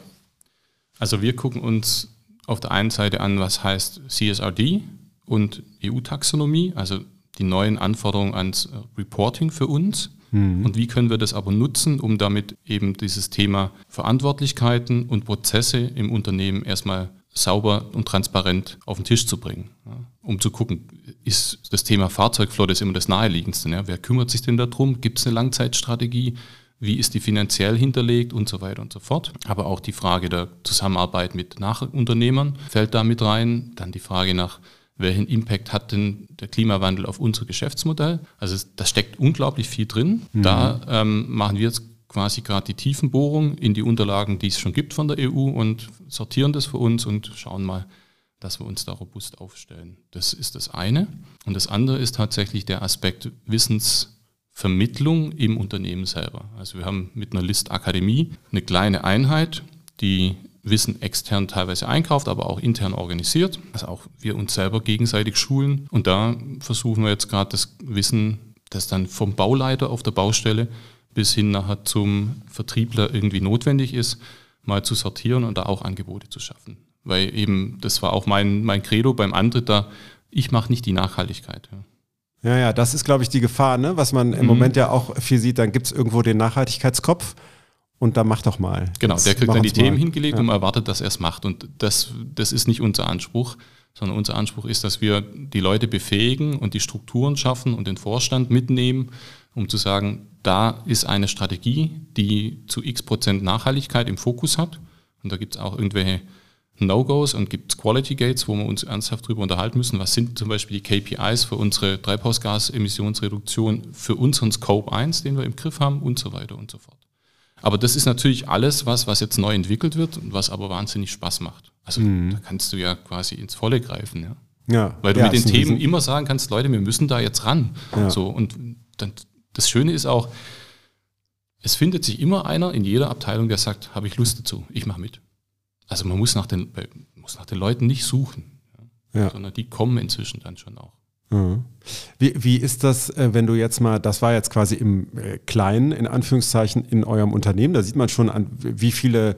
Also wir gucken uns auf der einen Seite an, was heißt CSRD und EU-Taxonomie, also die neuen Anforderungen ans Reporting für uns. Mhm. Und wie können wir das aber nutzen, um damit eben dieses Thema Verantwortlichkeiten und Prozesse im Unternehmen erstmal sauber und transparent auf den Tisch zu bringen. Ja, um zu gucken, ist das Thema Fahrzeugflotte ist immer das naheliegendste. Ja? Wer kümmert sich denn darum? Gibt es eine Langzeitstrategie? Wie ist die finanziell hinterlegt und so weiter und so fort. Aber auch die Frage der Zusammenarbeit mit Nachunternehmern fällt da mit rein. Dann die Frage nach, welchen Impact hat denn der Klimawandel auf unser Geschäftsmodell? Also da steckt unglaublich viel drin. Mhm. Da ähm, machen wir jetzt quasi gerade die Tiefenbohrung in die Unterlagen, die es schon gibt von der EU und sortieren das für uns und schauen mal, dass wir uns da robust aufstellen. Das ist das eine. Und das andere ist tatsächlich der Aspekt Wissensvermittlung im Unternehmen selber. Also wir haben mit einer List Akademie eine kleine Einheit, die Wissen extern teilweise einkauft, aber auch intern organisiert. Also auch wir uns selber gegenseitig schulen. Und da versuchen wir jetzt gerade das Wissen, das dann vom Bauleiter auf der Baustelle bis hin nachher zum Vertriebler irgendwie notwendig ist, mal zu sortieren und da auch Angebote zu schaffen. Weil eben, das war auch mein, mein Credo beim Antritt da, ich mache nicht die Nachhaltigkeit. Ja. ja, ja, das ist, glaube ich, die Gefahr, ne? was man im mhm. Moment ja auch viel sieht. Dann gibt es irgendwo den Nachhaltigkeitskopf und dann mach doch mal. Genau, der kriegt dann die Themen mal. hingelegt ja. und erwartet, dass er es macht. Und das, das ist nicht unser Anspruch, sondern unser Anspruch ist, dass wir die Leute befähigen und die Strukturen schaffen und den Vorstand mitnehmen, um zu sagen, da ist eine Strategie, die zu x Prozent Nachhaltigkeit im Fokus hat. Und da gibt es auch irgendwelche No-Gos und gibt es Quality Gates, wo wir uns ernsthaft darüber unterhalten müssen. Was sind zum Beispiel die KPIs für unsere Treibhausgasemissionsreduktion, für unseren Scope 1, den wir im Griff haben und so weiter und so fort. Aber das ist natürlich alles, was, was jetzt neu entwickelt wird und was aber wahnsinnig Spaß macht. Also mhm. da kannst du ja quasi ins Volle greifen. Ja. Ja, Weil du ja, mit den Themen immer sagen kannst, Leute, wir müssen da jetzt ran. Ja. So, und dann das Schöne ist auch, es findet sich immer einer in jeder Abteilung, der sagt, habe ich Lust dazu, ich mache mit. Also man muss nach den, muss nach den Leuten nicht suchen, ja. sondern die kommen inzwischen dann schon auch. Mhm. Wie, wie ist das, äh, wenn du jetzt mal, das war jetzt quasi im äh, Kleinen, in Anführungszeichen, in eurem Unternehmen, da sieht man schon an, wie viele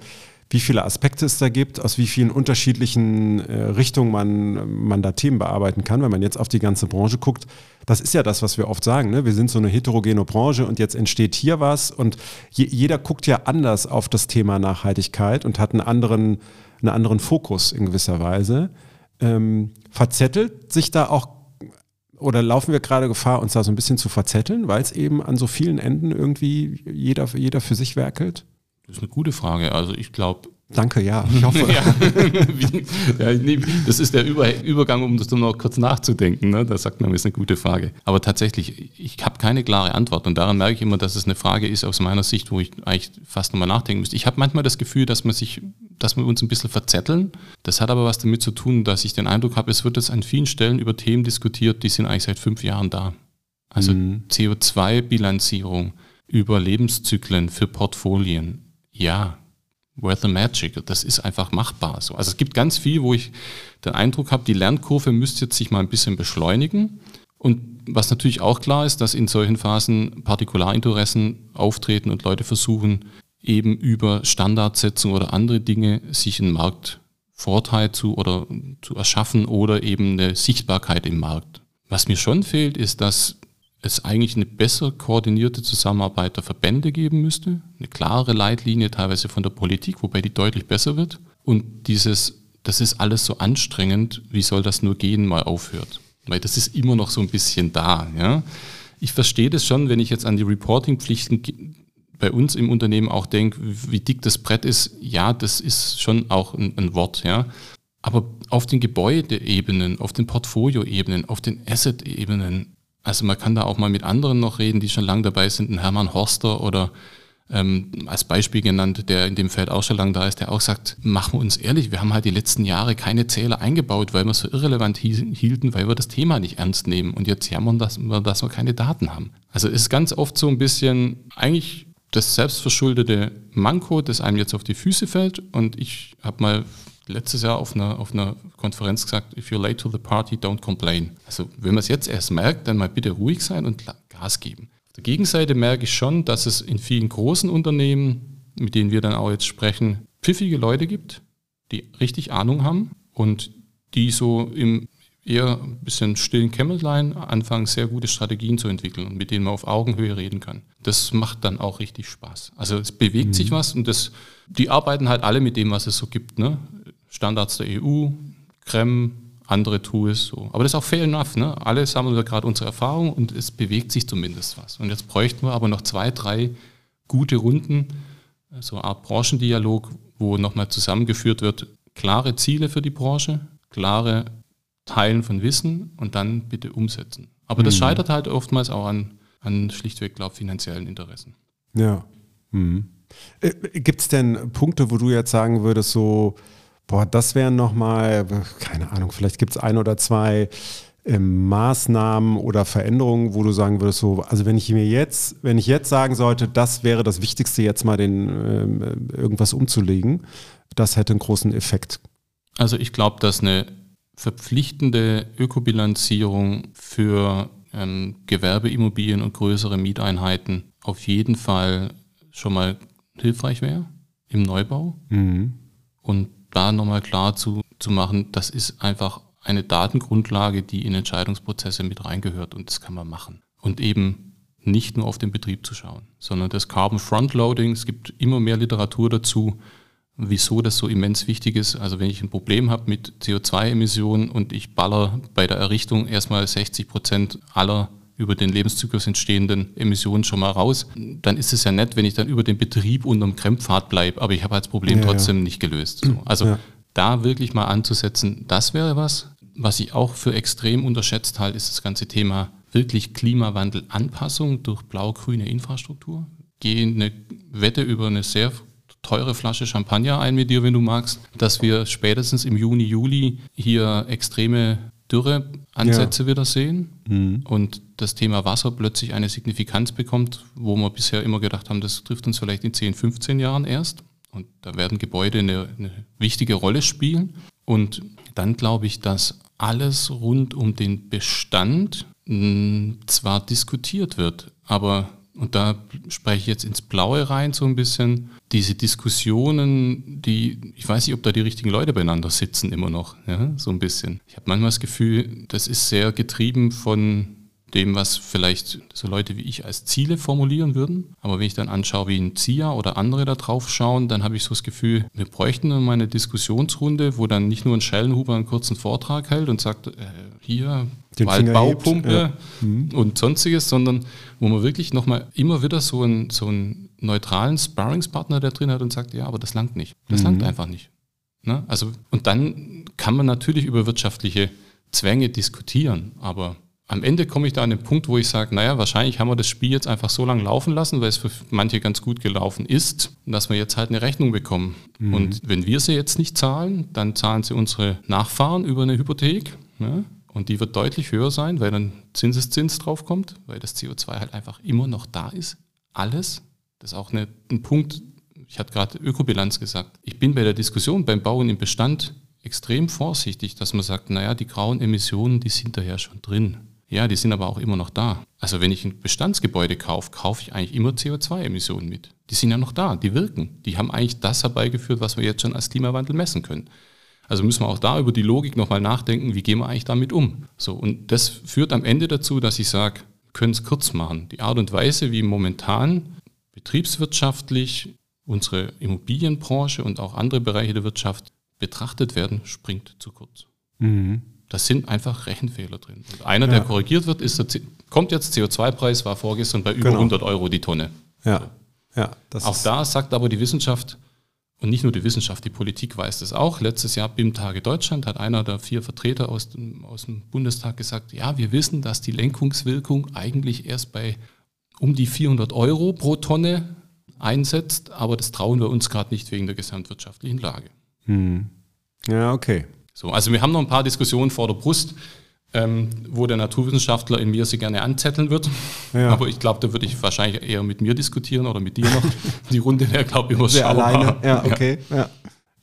wie viele Aspekte es da gibt, aus wie vielen unterschiedlichen äh, Richtungen man, man da Themen bearbeiten kann. Wenn man jetzt auf die ganze Branche guckt, das ist ja das, was wir oft sagen. Ne? Wir sind so eine heterogene Branche und jetzt entsteht hier was und je, jeder guckt ja anders auf das Thema Nachhaltigkeit und hat einen anderen, einen anderen Fokus in gewisser Weise. Ähm, verzettelt sich da auch oder laufen wir gerade Gefahr, uns da so ein bisschen zu verzetteln, weil es eben an so vielen Enden irgendwie jeder, jeder für sich werkelt? Das ist eine gute Frage. Also ich glaube. Danke, ja. Ich hoffe. ja, ja, das ist der Über Übergang, um das noch kurz nachzudenken. Ne? Da sagt man, das ist eine gute Frage. Aber tatsächlich, ich habe keine klare Antwort. Und daran merke ich immer, dass es eine Frage ist aus meiner Sicht, wo ich eigentlich fast nochmal nachdenken müsste. Ich habe manchmal das Gefühl, dass man sich, dass wir uns ein bisschen verzetteln. Das hat aber was damit zu tun, dass ich den Eindruck habe, es wird jetzt an vielen Stellen über Themen diskutiert, die sind eigentlich seit fünf Jahren da. Also mhm. CO2-Bilanzierung über Lebenszyklen für Portfolien ja, where the magic? Das ist einfach machbar. So. Also es gibt ganz viel, wo ich den Eindruck habe, die Lernkurve müsste jetzt sich mal ein bisschen beschleunigen. Und was natürlich auch klar ist, dass in solchen Phasen Partikularinteressen auftreten und Leute versuchen, eben über Standardsetzung oder andere Dinge sich einen Marktvorteil zu oder zu erschaffen oder eben eine Sichtbarkeit im Markt. Was mir schon fehlt, ist, dass es eigentlich eine besser koordinierte Zusammenarbeit der Verbände geben müsste, eine klare Leitlinie teilweise von der Politik, wobei die deutlich besser wird. Und dieses, das ist alles so anstrengend, wie soll das nur gehen, mal aufhört. Weil das ist immer noch so ein bisschen da. Ja? Ich verstehe das schon, wenn ich jetzt an die Reporting-Pflichten bei uns im Unternehmen auch denke, wie dick das Brett ist. Ja, das ist schon auch ein, ein Wort. Ja? Aber auf den Gebäudeebenen, auf den Portfolioebenen, auf den Asset-Ebenen, also man kann da auch mal mit anderen noch reden, die schon lange dabei sind, ein Hermann Horster oder ähm, als Beispiel genannt, der in dem Feld auch schon lange da ist, der auch sagt, machen wir uns ehrlich, wir haben halt die letzten Jahre keine Zähler eingebaut, weil wir es so irrelevant hielten, weil wir das Thema nicht ernst nehmen und jetzt jammern, wir, dass wir keine Daten haben. Also ist ganz oft so ein bisschen eigentlich das selbstverschuldete Manko, das einem jetzt auf die Füße fällt und ich habe mal letztes Jahr auf einer, auf einer Konferenz gesagt, if you're late to the party, don't complain. Also wenn man es jetzt erst merkt, dann mal bitte ruhig sein und Gas geben. Auf der Gegenseite merke ich schon, dass es in vielen großen Unternehmen, mit denen wir dann auch jetzt sprechen, pfiffige Leute gibt, die richtig Ahnung haben und die so im eher ein bisschen stillen Kämmerlein anfangen, sehr gute Strategien zu entwickeln und mit denen man auf Augenhöhe reden kann. Das macht dann auch richtig Spaß. Also es bewegt mhm. sich was und das, die arbeiten halt alle mit dem, was es so gibt. Ne? Standards der EU, CREM, andere Tools. So. Aber das ist auch fair enough. Ne? Alle sammeln wir gerade unsere Erfahrung und es bewegt sich zumindest was. Und jetzt bräuchten wir aber noch zwei, drei gute Runden, so eine Art Branchendialog, wo nochmal zusammengeführt wird, klare Ziele für die Branche, klare Teilen von Wissen und dann bitte umsetzen. Aber das mhm. scheitert halt oftmals auch an, an schlichtweg, glaube finanziellen Interessen. Ja. Mhm. Äh, Gibt es denn Punkte, wo du jetzt sagen würdest, so, boah, das wären nochmal, keine Ahnung, vielleicht gibt es ein oder zwei ähm, Maßnahmen oder Veränderungen, wo du sagen würdest, so, also wenn ich mir jetzt, wenn ich jetzt sagen sollte, das wäre das Wichtigste, jetzt mal den ähm, irgendwas umzulegen, das hätte einen großen Effekt. Also ich glaube, dass eine verpflichtende Ökobilanzierung für ähm, Gewerbeimmobilien und größere Mieteinheiten auf jeden Fall schon mal hilfreich wäre im Neubau. Mhm. Und da nochmal klar zu, zu machen, das ist einfach eine Datengrundlage, die in Entscheidungsprozesse mit reingehört und das kann man machen. Und eben nicht nur auf den Betrieb zu schauen, sondern das Carbon Frontloading, es gibt immer mehr Literatur dazu, wieso das so immens wichtig ist. Also wenn ich ein Problem habe mit CO2-Emissionen und ich baller bei der Errichtung erstmal 60 Prozent aller über den Lebenszyklus entstehenden Emissionen schon mal raus, dann ist es ja nett, wenn ich dann über den Betrieb unterm Krempfad bleibe, aber ich habe das Problem Ja, trotzdem nicht gelöst. So. Also Ja. da wirklich mal anzusetzen, das wäre was. Was ich auch für extrem unterschätzt halte, ist das ganze Thema wirklich Klimawandelanpassung durch blau-grüne Infrastruktur. Gehe eine Wette über eine sehr teure Flasche Champagner ein mit dir, wenn du magst, dass wir spätestens im Juni, Juli hier extreme Dürreansätze wieder sehen und das Thema Wasser plötzlich eine Signifikanz bekommt, wo wir bisher immer gedacht haben, das trifft uns vielleicht in 10, 15 Jahren erst. Und da werden Gebäude eine, eine wichtige Rolle spielen. Und dann glaube ich, dass alles rund um den Bestand mh, zwar diskutiert wird, aber, und da spreche ich jetzt ins Blaue rein so ein bisschen, diese Diskussionen, die, ich weiß nicht, ob da die richtigen Leute beieinander sitzen immer noch, ja, so ein bisschen. Ich habe manchmal das Gefühl, das ist sehr getrieben von dem, was vielleicht so Leute wie ich als Ziele formulieren würden. Aber wenn ich dann anschaue, wie ein ZIA oder andere da drauf schauen, dann habe ich so das Gefühl, wir bräuchten mal eine Diskussionsrunde, wo dann nicht nur ein Schellenhuber einen kurzen Vortrag hält und sagt, äh, hier Den Waldbaupumpe hebt, und sonstiges, sondern wo man wirklich nochmal immer wieder so einen, so einen neutralen Sparringspartner da drin hat und sagt, ja, aber das langt nicht. Das langt einfach nicht. Ne? Also, und dann kann man natürlich über wirtschaftliche Zwänge diskutieren, aber am Ende komme ich da an den Punkt, wo ich sage, naja, wahrscheinlich haben wir das Spiel jetzt einfach so lange laufen lassen, weil es für manche ganz gut gelaufen ist, dass wir jetzt halt eine Rechnung bekommen. Und wenn wir sie jetzt nicht zahlen, dann zahlen sie unsere Nachfahren über eine Hypothek. Ne? Und die wird deutlich höher sein, weil dann Zinseszins draufkommt, weil das CO2 halt einfach immer noch da ist. Alles. Das ist auch eine, ein Punkt, ich hatte gerade Ökobilanz gesagt. Ich bin bei der Diskussion beim Bauen im Bestand extrem vorsichtig, dass man sagt, naja, die grauen Emissionen, die sind da ja schon drin. Ja, die sind aber auch immer noch da. Also wenn ich ein Bestandsgebäude kaufe, kaufe ich eigentlich immer CO2-Emissionen mit. Die sind ja noch da, die wirken. Die haben eigentlich das herbeigeführt, was wir jetzt schon als Klimawandel messen können. Also müssen wir auch da über die Logik nochmal nachdenken, wie gehen wir eigentlich damit um. So, und das führt am Ende dazu, dass ich sage, können es kurz machen. Die Art und Weise, wie momentan betriebswirtschaftlich unsere Immobilienbranche und auch andere Bereiche der Wirtschaft betrachtet werden, springt zu kurz. Da sind einfach Rechenfehler drin. Und einer, der Ja. korrigiert wird, ist der, kommt jetzt CO2-Preis, war vorgestern bei über Genau. 100 Euro die Tonne. Ja, ja. Das Auch da sagt aber die Wissenschaft, und nicht nur die Wissenschaft, die Politik weiß das auch. Letztes Jahr BIM Tage Deutschland hat einer der vier Vertreter aus dem, aus dem Bundestag gesagt, ja, wir wissen, dass die Lenkungswirkung eigentlich erst bei um die 400 Euro pro Tonne einsetzt, aber das trauen wir uns gerade nicht wegen der gesamtwirtschaftlichen Lage. ja, okay. So, also wir haben noch ein paar Diskussionen vor der Brust, ähm, wo der Naturwissenschaftler in mir sie gerne anzetteln wird. Ja. Aber ich glaube, da würde ich wahrscheinlich eher mit mir diskutieren oder mit dir noch. Die Runde wäre, glaube ich, Sehr überschaubar. alleine. Ja, okay. Ja.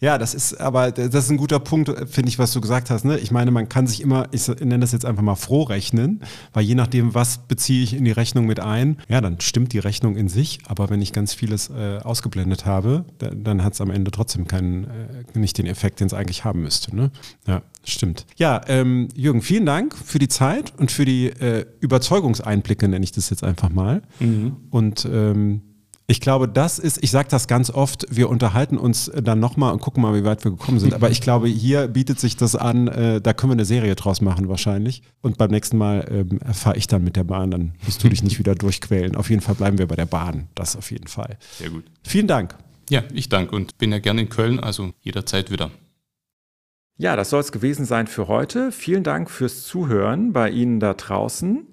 Ja, das ist aber das ist ein guter Punkt, finde ich, was du gesagt hast. Ne? Ich meine, man kann sich immer, ich nenne das jetzt einfach mal froh rechnen, weil je nachdem, was beziehe ich in die Rechnung mit ein, ja, dann stimmt die Rechnung in sich. Aber wenn ich ganz vieles äh, ausgeblendet habe, da, dann hat es am Ende trotzdem keinen, äh, nicht den Effekt, den es eigentlich haben müsste. Ne? Ja, stimmt. Ja, ähm, Jürgen, vielen Dank für die Zeit und für die äh, Überzeugungseinblicke, nenne ich das jetzt einfach mal. Und ähm, ich glaube, das ist, ich sage das ganz oft, wir unterhalten uns dann nochmal und gucken mal, wie weit wir gekommen sind. Aber ich glaube, hier bietet sich das an, äh, da können wir eine Serie draus machen wahrscheinlich. Und beim nächsten Mal ähm, fahre ich dann mit der Bahn, dann musst du dich nicht wieder durchquälen. Auf jeden Fall bleiben wir bei der Bahn, das auf jeden Fall. Sehr gut. Vielen Dank. Ja, ich danke und bin ja gerne in Köln, also jederzeit wieder. Ja, das soll es gewesen sein für heute. Vielen Dank fürs Zuhören bei Ihnen da draußen.